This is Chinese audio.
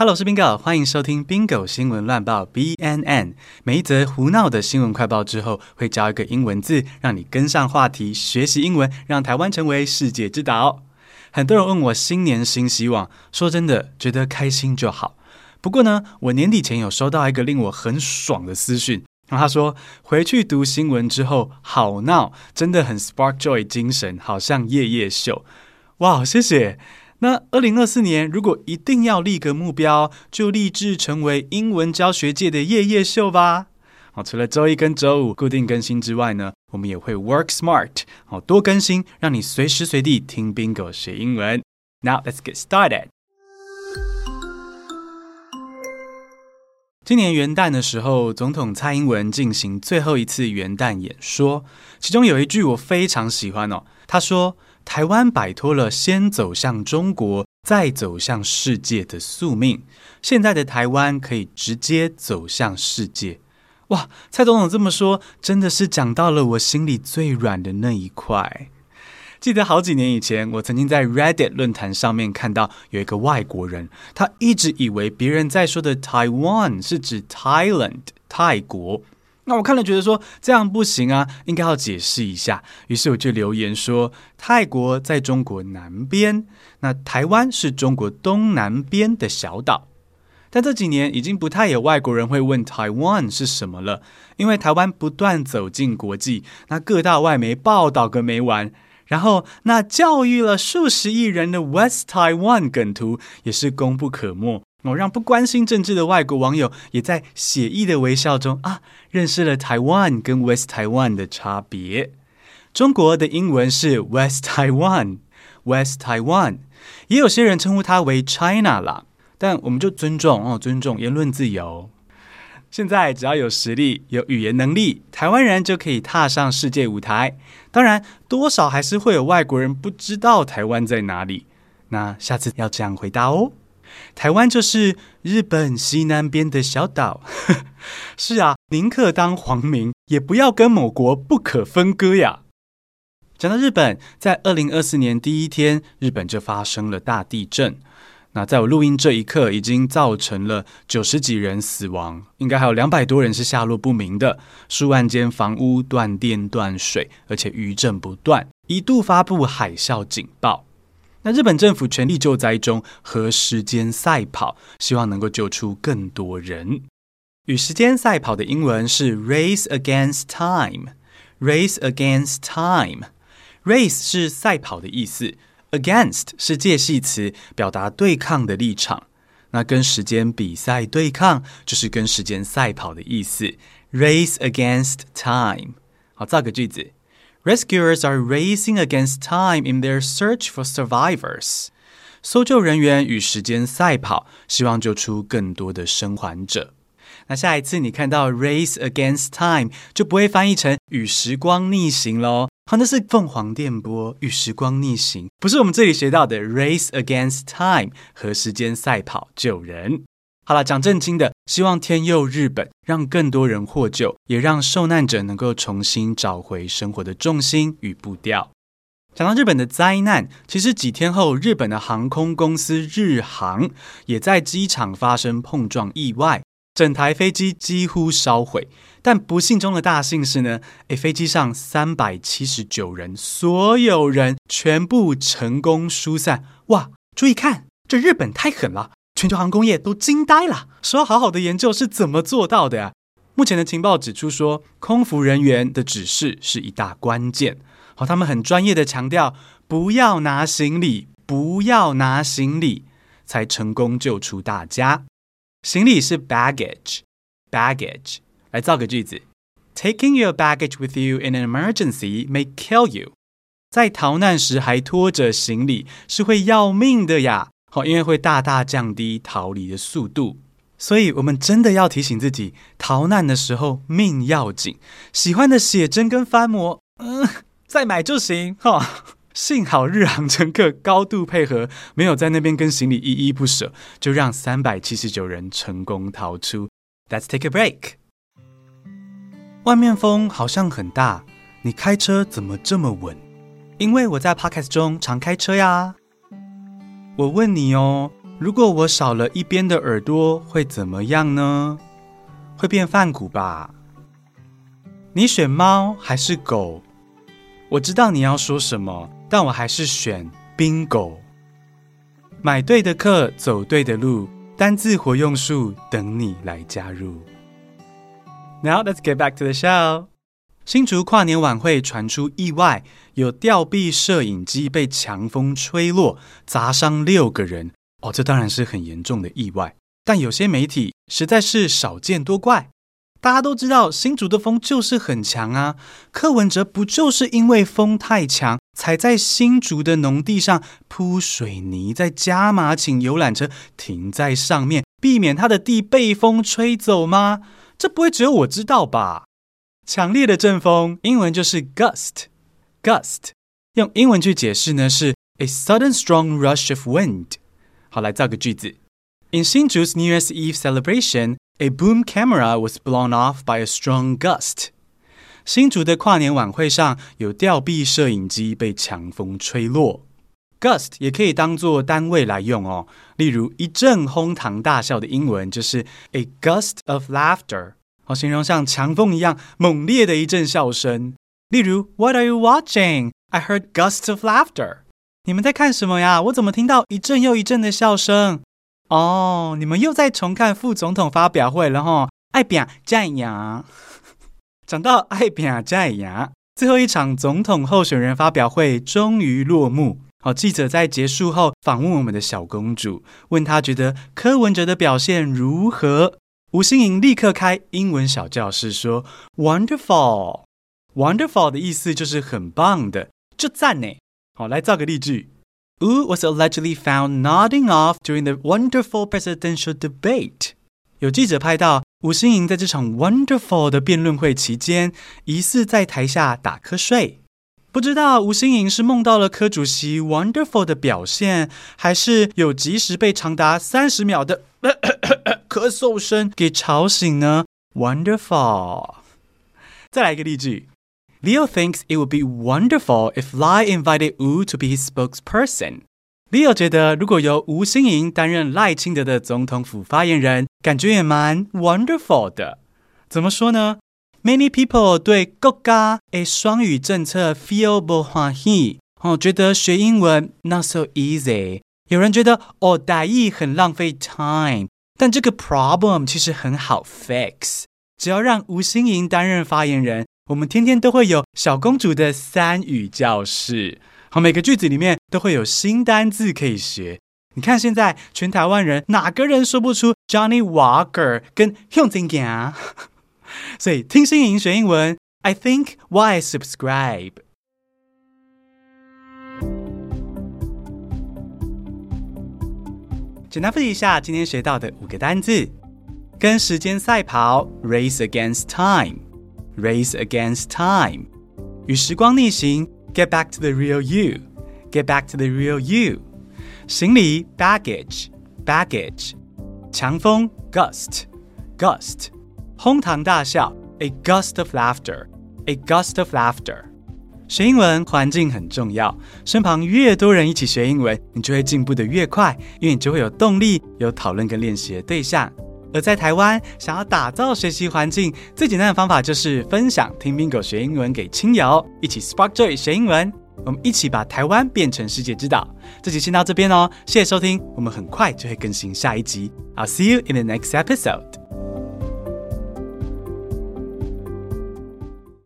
Hello，我是 Bingo，欢迎收听 Bingo 新闻乱报 BNN。每一则胡闹的新闻快报之后，会教一个英文字，让你跟上话题，学习英文，让台湾成为世界之岛。很多人问我新年新希望，说真的，觉得开心就好。不过呢，我年底前有收到一个令我很爽的私讯，然后他说回去读新闻之后好闹，真的很 spark joy 精神，好像夜夜秀。哇，谢谢。那二零二四年，如果一定要立个目标，就立志成为英文教学界的夜夜秀吧。好，除了周一跟周五固定更新之外呢，我们也会 work smart，好，多更新，让你随时随地听 Bingo 学英文。Now let's get started。今年元旦的时候，总统蔡英文进行最后一次元旦演说，其中有一句我非常喜欢哦，他说。台湾摆脱了先走向中国，再走向世界的宿命。现在的台湾可以直接走向世界。哇，蔡总统这么说，真的是讲到了我心里最软的那一块。记得好几年以前，我曾经在 Reddit 论坛上面看到有一个外国人，他一直以为别人在说的 Taiwan 是指 Thailand 泰国。那我看了觉得说这样不行啊，应该要解释一下。于是我就留言说，泰国在中国南边，那台湾是中国东南边的小岛。但这几年已经不太有外国人会问台湾是什么了，因为台湾不断走进国际，那各大外媒报道个没完。然后那教育了数十亿人的 West Taiwan 梗图也是功不可没。我让不关心政治的外国网友也在写意的微笑中啊，认识了台湾跟 West Taiwan 的差别。中国的英文是 West Taiwan，West Taiwan，也有些人称呼它为 China 啦，但我们就尊重哦，尊重言论自由。现在只要有实力、有语言能力，台湾人就可以踏上世界舞台。当然，多少还是会有外国人不知道台湾在哪里。那下次要这样回答哦。台湾就是日本西南边的小岛，是啊，宁可当皇民，也不要跟某国不可分割呀。讲到日本，在二零二四年第一天，日本就发生了大地震。那在我录音这一刻，已经造成了九十几人死亡，应该还有两百多人是下落不明的，数万间房屋断电断水，而且余震不断，一度发布海啸警报。那日本政府全力救灾中，和时间赛跑，希望能够救出更多人。与时间赛跑的英文是 race against time。race against time。race 是赛跑的意思，against 是介系词，表达对抗的立场。那跟时间比赛对抗，就是跟时间赛跑的意思。race against time。好，造个句子。Rescuers are racing against time in their search for survivors. 搜救人员与时间赛跑，希望救出更多的生还者。那下一次你看到 race against time，就不会翻译成与时光逆行喽。好，那是凤凰电波与时光逆行，不是我们这里学到的 race against time 和时间赛跑救人。好了，讲正经的，希望天佑日本，让更多人获救，也让受难者能够重新找回生活的重心与步调。讲到日本的灾难，其实几天后，日本的航空公司日航也在机场发生碰撞意外，整台飞机几乎烧毁。但不幸中的大幸是呢，诶，飞机上三百七十九人，所有人全部成功疏散。哇，注意看，这日本太狠了。全球航空业都惊呆了，说好好的研究是怎么做到的呀？目前的情报指出说，空服人员的指示是一大关键。好，他们很专业的强调，不要拿行李，不要拿行李，才成功救出大家。行李是 baggage，baggage。来造个句子：Taking your baggage with you in an emergency may kill you。在逃难时还拖着行李，是会要命的呀。好，因为会大大降低逃离的速度，所以我们真的要提醒自己，逃难的时候命要紧。喜欢的写真跟翻模，嗯，再买就行哈。幸好日航乘客高度配合，没有在那边跟行李依依不舍，就让三百七十九人成功逃出。Let's take a break。外面风好像很大，你开车怎么这么稳？因为我在 Podcast 中常开车呀。我问你哦，如果我少了一边的耳朵，会怎么样呢？会变饭骨吧？你选猫还是狗？我知道你要说什么，但我还是选 bingo。买对的课，走对的路，单字活用术等你来加入。Now let's get back to the show. 新竹跨年晚会传出意外，有吊臂摄影机被强风吹落，砸伤六个人。哦，这当然是很严重的意外。但有些媒体实在是少见多怪。大家都知道新竹的风就是很强啊，柯文哲不就是因为风太强，才在新竹的农地上铺水泥，再加码请游览车停在上面，避免他的地被风吹走吗？这不会只有我知道吧？强烈的阵风，英文就是 gust，gust，用英文去解释呢是 a sudden strong rush of wind。好，来造个句子。In 新竹 's New Year's Eve celebration, a boom camera was blown off by a strong gust。新竹的跨年晚会上，有吊臂摄影机被强风吹落。gust 也可以当作单位来用哦，例如一阵哄堂大笑的英文就是 a gust of laughter。好，形容像强风一样猛烈的一阵笑声。例如，What are you watching? I heard gusts of laughter。你们在看什么呀？我怎么听到一阵又一阵的笑声？哦，你们又在重看副总统发表会了哈？爱拼才会赢。讲到爱拼才会赢，最后一场总统候选人发表会终于落幕。好，记者在结束后访问我们的小公主，问她觉得柯文哲的表现如何？吴欣盈立刻开英文小教室说：“Wonderful, wonderful 的意思就是很棒的，就赞呢。”好，来造个例句：Wu was allegedly found nodding off during the wonderful presidential debate。有记者拍到吴欣盈在这场 wonderful 的辩论会期间，疑似在台下打瞌睡。不知道吴欣盈是梦到了柯主席 wonderful 的表现，还是有及时被长达三十秒的咳嗽声给吵醒呢？Wonderful。再来一个例句：Leo thinks it would be wonderful if Lai invited Wu to be his spokesperson。Leo 觉得如果由吴欣盈担任赖清德的总统府发言人，感觉也蛮 wonderful 的。怎么说呢？Many people 对国家的双语政策 feel 不欢喜，哦，觉得学英文 not so easy。有人觉得哦，台语很浪费 time， 但这个 problem 其实很好 fix。只要让吴欣盈担任发言人，我们天天都会有小公主的三语教室。好，每个句子里面都会有新单字可以学。你看现在全台湾人哪个人说不出 Johnny Walker 跟向前行？所以听欣盈学英文，I think why subscribe？简单复习一下今天学到的五个单字：跟时间赛跑，race against time，race against time；与时光逆行，get back to the real you，get back to the real you；行李，baggage，baggage；强风，gust，gust。哄堂大笑，a gust of laughter，a gust of laughter。学英文环境很重要，身旁越多人一起学英文，你就会进步得越快，因为你就会有动力，有讨论跟练习的对象。而在台湾，想要打造学习环境，最简单的方法就是分享听 Bingo 学英文给亲友，一起 Spark Joy 学英文，我们一起把台湾变成世界之岛。这集先到这边哦，谢谢收听，我们很快就会更新下一集。I'll see you in the next episode.